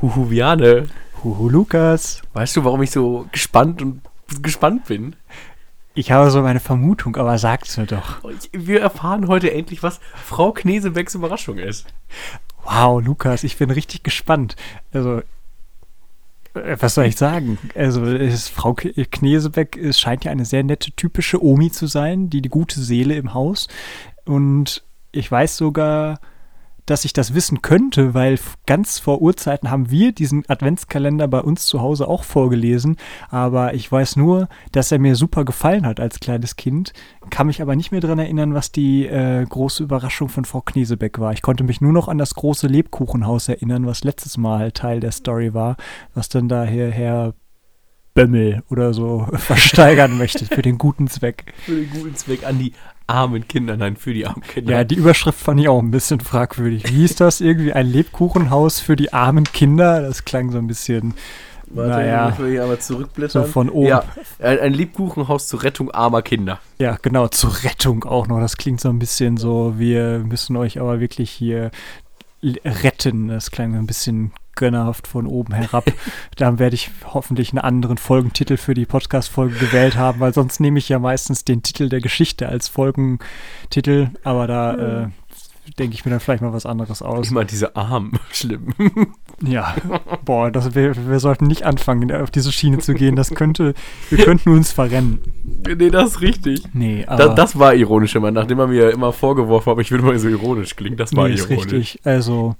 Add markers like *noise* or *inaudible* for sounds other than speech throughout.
Huhu, Viane. Huhu, Lukas. Weißt du, warum ich so gespannt und gespannt bin? Ich habe so meine Vermutung, aber sag's mir doch. Wir erfahren heute endlich, was Frau Knesebecks Überraschung ist. Wow, Lukas, ich bin richtig gespannt. Also, äh, was soll ich sagen? Also, ist Frau Knesebeck es scheint ja eine sehr nette, typische Omi zu sein, die die gute Seele im Haus. Und ich weiß sogar, dass ich das wissen könnte, weil ganz vor Urzeiten haben wir diesen Adventskalender bei uns zu Hause auch vorgelesen. Aber ich weiß nur, dass er mir super gefallen hat als kleines Kind. Kann mich aber nicht mehr daran erinnern, was die äh, große Überraschung von Frau Knesebeck war. Ich konnte mich nur noch an das große Lebkuchenhaus erinnern, was letztes Mal Teil der Story war, was dann daher Herr Bömmel oder so *laughs* versteigern möchte für den guten Zweck. Für den guten Zweck an die armen Kinder, nein, für die armen Kinder. Ja, die Überschrift fand ich auch ein bisschen fragwürdig. Wie ist das irgendwie ein Lebkuchenhaus für die armen Kinder? Das klang so ein bisschen. Warte, naja, ich hier aber zurückblättern. So von oben. Ja, ein, ein Lebkuchenhaus zur Rettung armer Kinder. Ja, genau, zur Rettung auch noch. Das klingt so ein bisschen so, wir müssen euch aber wirklich hier retten. Das klang ein bisschen gönnerhaft von oben herab. *laughs* Dann werde ich hoffentlich einen anderen Folgentitel für die Podcast-Folge gewählt haben, weil sonst nehme ich ja meistens den Titel der Geschichte als Folgentitel, aber da ja. äh, denke ich mir dann vielleicht mal was anderes aus. Ich meine, diese Armen, *laughs* schlimm. Ja, boah, das, wir, wir sollten nicht anfangen, auf diese Schiene zu gehen. Das könnte, wir könnten uns verrennen. Nee, das ist richtig. Nee, aber. Das, das war ironisch immer, nachdem er mir immer vorgeworfen hat, ich würde mal so ironisch klingen. Das war nee, ironisch. Ist richtig. Also,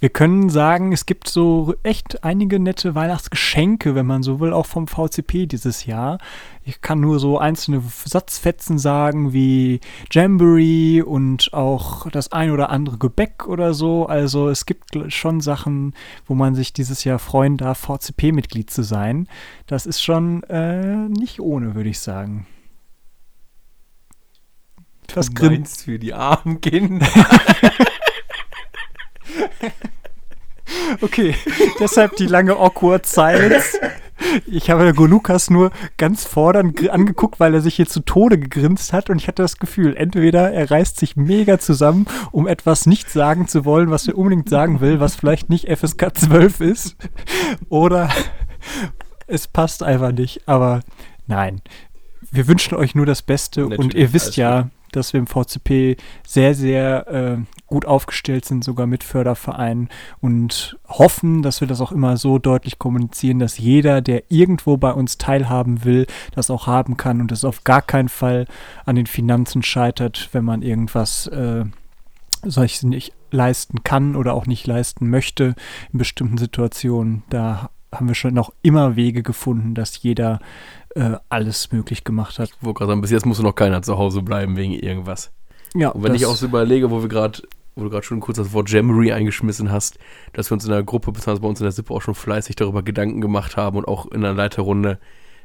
wir können sagen, es gibt so echt einige nette Weihnachtsgeschenke, wenn man so will, auch vom VCP dieses Jahr. Ich kann nur so einzelne Satzfetzen sagen, wie Jamboree und auch das ein oder andere Gebäck oder so. Also es gibt schon Sachen, wo man sich dieses Jahr freuen darf, VCP-Mitglied zu sein. Das ist schon äh, nicht ohne, würde ich sagen. Was grinst für die armen Kinder. *laughs* Okay, *laughs* deshalb die lange awkward Silence. Ich habe Lukas nur ganz fordernd angeguckt, weil er sich hier zu Tode gegrinst hat und ich hatte das Gefühl, entweder er reißt sich mega zusammen, um etwas nicht sagen zu wollen, was er unbedingt sagen will, was vielleicht nicht FSK 12 ist, oder es passt einfach nicht. Aber nein, wir wünschen euch nur das Beste Natürlich, und ihr wisst ja, dass wir im VCP sehr, sehr äh, gut aufgestellt sind, sogar mit Fördervereinen und hoffen, dass wir das auch immer so deutlich kommunizieren, dass jeder, der irgendwo bei uns teilhaben will, das auch haben kann und es auf gar keinen Fall an den Finanzen scheitert, wenn man irgendwas äh, solches nicht leisten kann oder auch nicht leisten möchte in bestimmten Situationen. Da haben wir schon noch immer Wege gefunden, dass jeder äh, alles möglich gemacht hat. Ich wollte gerade sagen, bis jetzt musste noch keiner zu Hause bleiben wegen irgendwas. Ja. Und wenn ich auch so überlege, wo wir gerade, wo du gerade schon kurz das Wort Jamboree eingeschmissen hast, dass wir uns in der Gruppe, beziehungsweise bei uns in der Sippe auch schon fleißig darüber Gedanken gemacht haben und auch in der Leiterrunde,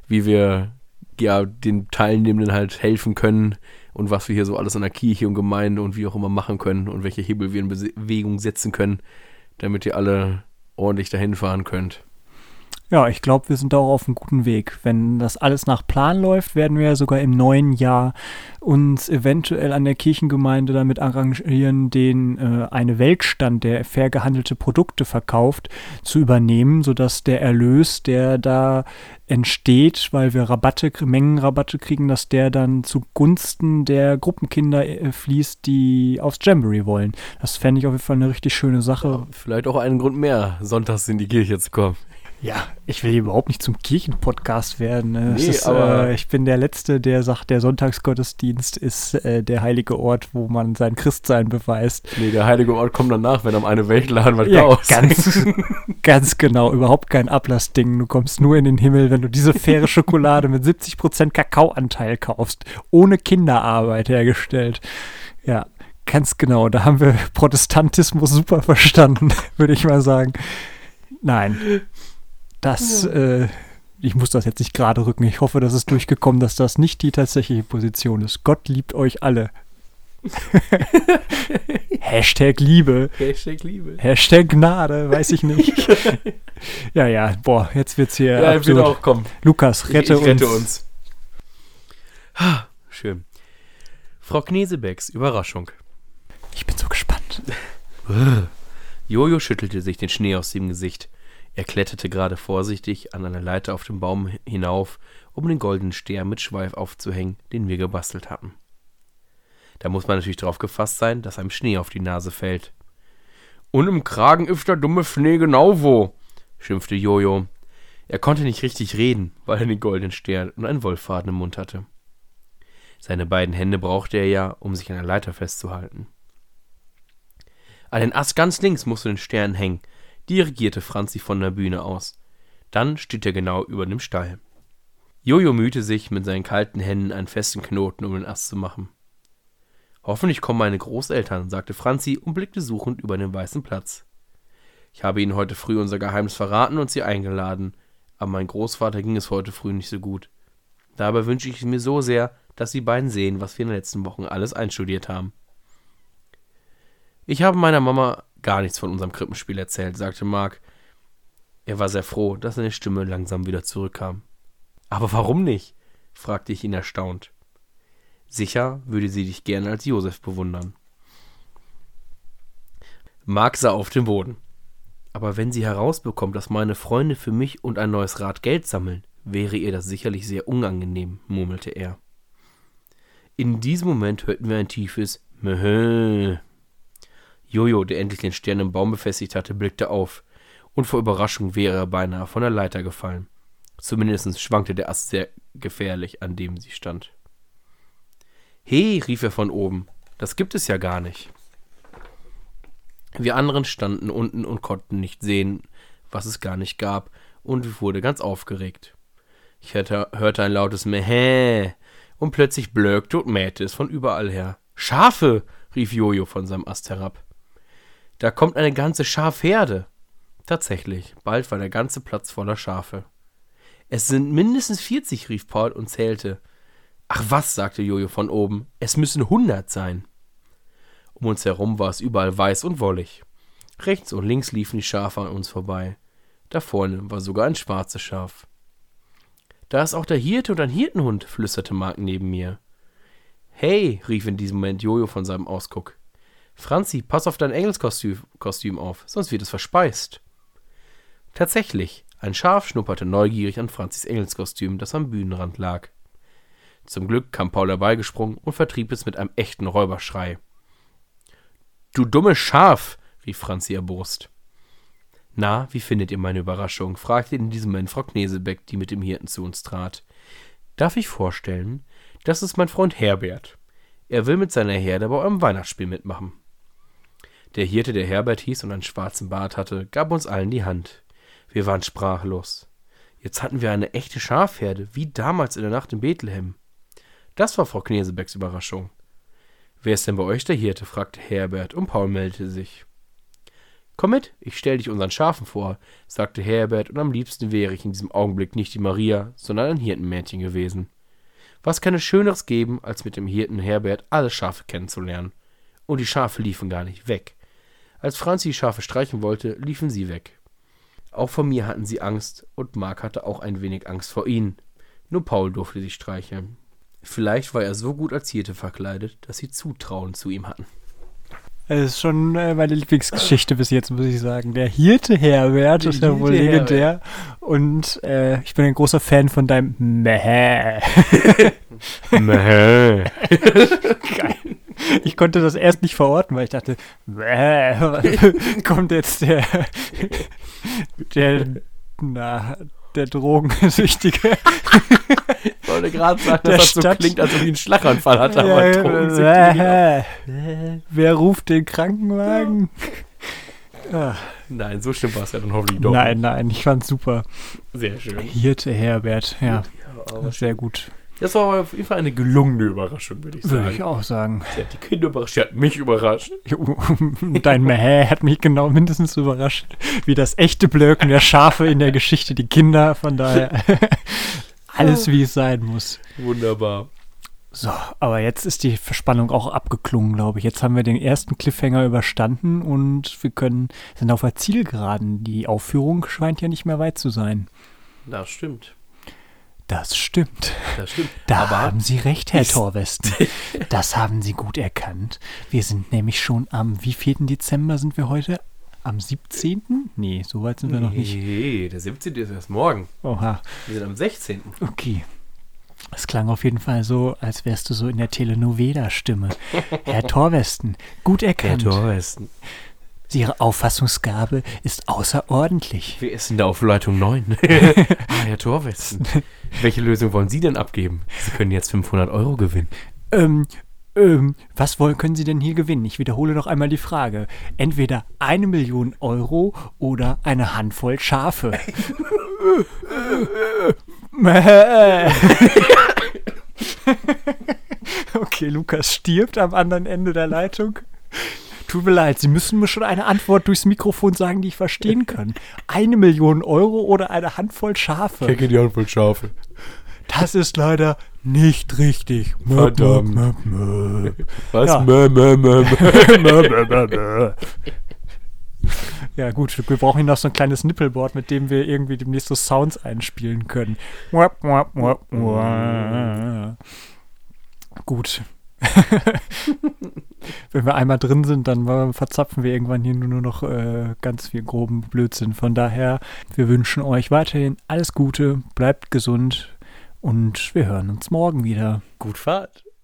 wie wir ja den Teilnehmenden halt helfen können und was wir hier so alles in der Kirche und Gemeinde und wie auch immer machen können und welche Hebel wir in Bewegung setzen können, damit ihr alle ordentlich dahin fahren könnt. Ja, ich glaube, wir sind auch auf einem guten Weg. Wenn das alles nach Plan läuft, werden wir ja sogar im neuen Jahr uns eventuell an der Kirchengemeinde damit arrangieren, den äh, eine Weltstand, der fair gehandelte Produkte verkauft, zu übernehmen, sodass der Erlös, der da entsteht, weil wir Rabatte, Mengenrabatte kriegen, dass der dann zugunsten der Gruppenkinder äh, fließt, die aufs Jamboree wollen. Das fände ich auf jeden Fall eine richtig schöne Sache. Ja, vielleicht auch einen Grund mehr, sonntags in die Kirche zu kommen. Ja, ich will überhaupt nicht zum Kirchenpodcast werden. Ne? Nee, ist, aber äh, ich bin der Letzte, der sagt, der Sonntagsgottesdienst ist äh, der heilige Ort, wo man sein Christsein beweist. Nee, der heilige Ort kommt danach, wenn am eine Weltladen was ja. Ganz, *laughs* ganz genau, überhaupt kein Ablassding. Du kommst nur in den Himmel, wenn du diese faire Schokolade mit 70% Kakaoanteil kaufst, ohne Kinderarbeit hergestellt. Ja, ganz genau. Da haben wir Protestantismus super verstanden, *laughs* würde ich mal sagen. Nein das, ja. äh, ich muss das jetzt nicht gerade rücken. Ich hoffe, das ist durchgekommen, dass das nicht die tatsächliche Position ist. Gott liebt euch alle. *laughs* Hashtag Liebe. Hashtag Liebe. Hashtag Gnade, weiß ich nicht. *laughs* ja, ja, boah, jetzt wird's hier. Ja, ich will auch kommen. Lukas, rette, ich, ich rette uns. uns. Schön. Frau Knesebecks, Überraschung. Ich bin so gespannt. *laughs* Jojo schüttelte sich den Schnee aus dem Gesicht. Er kletterte gerade vorsichtig an einer Leiter auf dem Baum hinauf, um den goldenen Stern mit Schweif aufzuhängen, den wir gebastelt hatten. Da muss man natürlich drauf gefasst sein, dass einem Schnee auf die Nase fällt. Und im Kragen ist der dumme Schnee genau wo, schimpfte Jojo. Er konnte nicht richtig reden, weil er den goldenen Stern und einen Wollfaden im Mund hatte. Seine beiden Hände brauchte er ja, um sich an der Leiter festzuhalten. An den Ast ganz links musst du den Stern hängen, dirigierte Franzi von der Bühne aus. Dann steht er genau über dem Stall. Jojo mühte sich, mit seinen kalten Händen einen festen Knoten um den Ast zu machen. Hoffentlich kommen meine Großeltern, sagte Franzi und blickte suchend über den weißen Platz. Ich habe ihnen heute früh unser Geheimnis verraten und sie eingeladen, aber mein Großvater ging es heute früh nicht so gut. Dabei wünsche ich mir so sehr, dass die beiden sehen, was wir in den letzten Wochen alles einstudiert haben. Ich habe meiner Mama gar nichts von unserem Krippenspiel erzählt, sagte Mark. Er war sehr froh, dass seine Stimme langsam wieder zurückkam. Aber warum nicht? fragte ich ihn erstaunt. Sicher würde sie dich gerne als Josef bewundern. Mark sah auf den Boden. Aber wenn sie herausbekommt, dass meine Freunde für mich und ein neues Rad Geld sammeln, wäre ihr das sicherlich sehr unangenehm, murmelte er. In diesem Moment hörten wir ein tiefes Mehö. Jojo, der endlich den Stern im Baum befestigt hatte, blickte auf, und vor Überraschung wäre er beinahe von der Leiter gefallen. Zumindest schwankte der Ast sehr gefährlich, an dem sie stand. He, rief er von oben, das gibt es ja gar nicht. Wir anderen standen unten und konnten nicht sehen, was es gar nicht gab, und wurde ganz aufgeregt. Ich hörte, hörte ein lautes Mehä, und plötzlich blökte und mähte es von überall her. Schafe! rief Jojo von seinem Ast herab. Da kommt eine ganze Schafherde. Tatsächlich, bald war der ganze Platz voller Schafe. Es sind mindestens vierzig, rief Paul und zählte. Ach was, sagte Jojo von oben, es müssen hundert sein. Um uns herum war es überall weiß und wollig. Rechts und links liefen die Schafe an uns vorbei. Da vorne war sogar ein schwarzes Schaf. Da ist auch der Hirte und ein Hirtenhund, flüsterte Mark neben mir. Hey, rief in diesem Moment Jojo von seinem Ausguck. Franzi, pass auf dein Engelskostüm Kostüm auf, sonst wird es verspeist. Tatsächlich, ein Schaf schnupperte neugierig an Franzis Engelskostüm, das am Bühnenrand lag. Zum Glück kam Paul herbeigesprungen und vertrieb es mit einem echten Räuberschrei. Du dummes Schaf, rief Franzi erbost. Na, wie findet ihr meine Überraschung? fragte in diesem Moment Frau Knesebeck, die mit dem Hirten zu uns trat. Darf ich vorstellen? Das ist mein Freund Herbert. Er will mit seiner Herde bei eurem Weihnachtsspiel mitmachen. Der Hirte, der Herbert hieß und einen schwarzen Bart hatte, gab uns allen die Hand. Wir waren sprachlos. Jetzt hatten wir eine echte Schafherde, wie damals in der Nacht in Bethlehem. Das war Frau Knesebecks Überraschung. Wer ist denn bei euch der Hirte? fragte Herbert und Paul meldete sich. Komm mit, ich stell dich unseren Schafen vor, sagte Herbert, und am liebsten wäre ich in diesem Augenblick nicht die Maria, sondern ein Hirtenmädchen gewesen. Was kann es Schöneres geben, als mit dem Hirten Herbert alle Schafe kennenzulernen? Und die Schafe liefen gar nicht weg. Als Franzi die Schafe streichen wollte, liefen sie weg. Auch vor mir hatten sie Angst, und Mark hatte auch ein wenig Angst vor ihnen. Nur Paul durfte sie streicheln. Vielleicht war er so gut als Hirte verkleidet, dass sie Zutrauen zu ihm hatten. Es ist schon äh, meine Lieblingsgeschichte bis jetzt, muss ich sagen. Der Hirte Herbert Der ist ja wohl legendär. Und äh, ich bin ein großer Fan von deinem Mäh. *laughs* *laughs* Mäh. Geil. *laughs* Ich konnte das erst nicht verorten, weil ich dachte, *laughs* kommt jetzt der, *laughs* der, na, der Drogensüchtige. Ich wollte gerade sagen, Der dass das so Stadt- klingt, als ob ich einen Schlaganfall hatte, aber Drogensüchtige Mäh. Wer ruft den Krankenwagen? Ah, nicht. Nein, so schlimm war es ja dann hoffentlich doch. nein, nein, ich fand's super. Sehr schön. Hirte Herbert, ja, Ja, sehr gut. Das war auf jeden Fall eine gelungene Überraschung, würde ich Würde ich sagen. auch sagen. Sie hat die Kinder überrascht, sie hat mich überrascht. *laughs* Dein Mäh hat mich genau mindestens überrascht, wie das echte Blöken der Schafe in der Geschichte, die Kinder, von daher *laughs* alles wie es sein muss. Wunderbar. So, aber jetzt ist die Verspannung auch abgeklungen, glaube ich. Jetzt haben wir den ersten Cliffhanger überstanden und wir können, sind auf der Zielgeraden. Die Aufführung scheint ja nicht mehr weit zu sein. Das stimmt. Das stimmt. Das stimmt. Da aber haben Sie recht, Herr Torwesten. *laughs* Das haben Sie gut erkannt. Wir sind nämlich schon am, wie 4. Dezember sind wir heute? Am 17.? Nee, so weit sind wir noch nicht. Nee, der 17. ist erst morgen. Oha, Wir sind am 16. okay. Es klang auf jeden Fall so, als wärst du so in der Telenovela-Stimme. *laughs* Herr Torwesten, gut erkannt. Torwesten. Ihre Auffassungsgabe ist außerordentlich. Wir essen da auf Leitung 9. *laughs* ah, Herr Torwesten. Welche Lösung wollen Sie denn abgeben? Sie können jetzt 500 Euro gewinnen. Ähm, ähm, was wollen, können Sie denn hier gewinnen? Ich wiederhole noch einmal die Frage. Entweder eine Million Euro oder eine Handvoll Schafe. *laughs* *laughs* Okay, Lukas stirbt am anderen Ende der Leitung. Tut mir leid, Sie müssen mir schon eine Antwort durchs Mikrofon sagen, die ich verstehen kann. Eine Million Euro oder eine Handvoll Schafe? Kecke die Handvoll Schafe. Das ist leider nicht richtig. Verdammt. Möp, möp, möp. Was? Ja. Mö, mö, mö, mö. Ja gut, wir brauchen hier noch so ein kleines Nippelboard, mit dem wir irgendwie demnächst so Sounds einspielen können. Gut. *laughs* Wenn wir einmal drin sind, dann verzapfen wir irgendwann hier nur noch äh, ganz viel groben Blödsinn. Von daher, wir wünschen euch weiterhin alles Gute, bleibt gesund und wir hören uns morgen wieder. Gut Fahrt.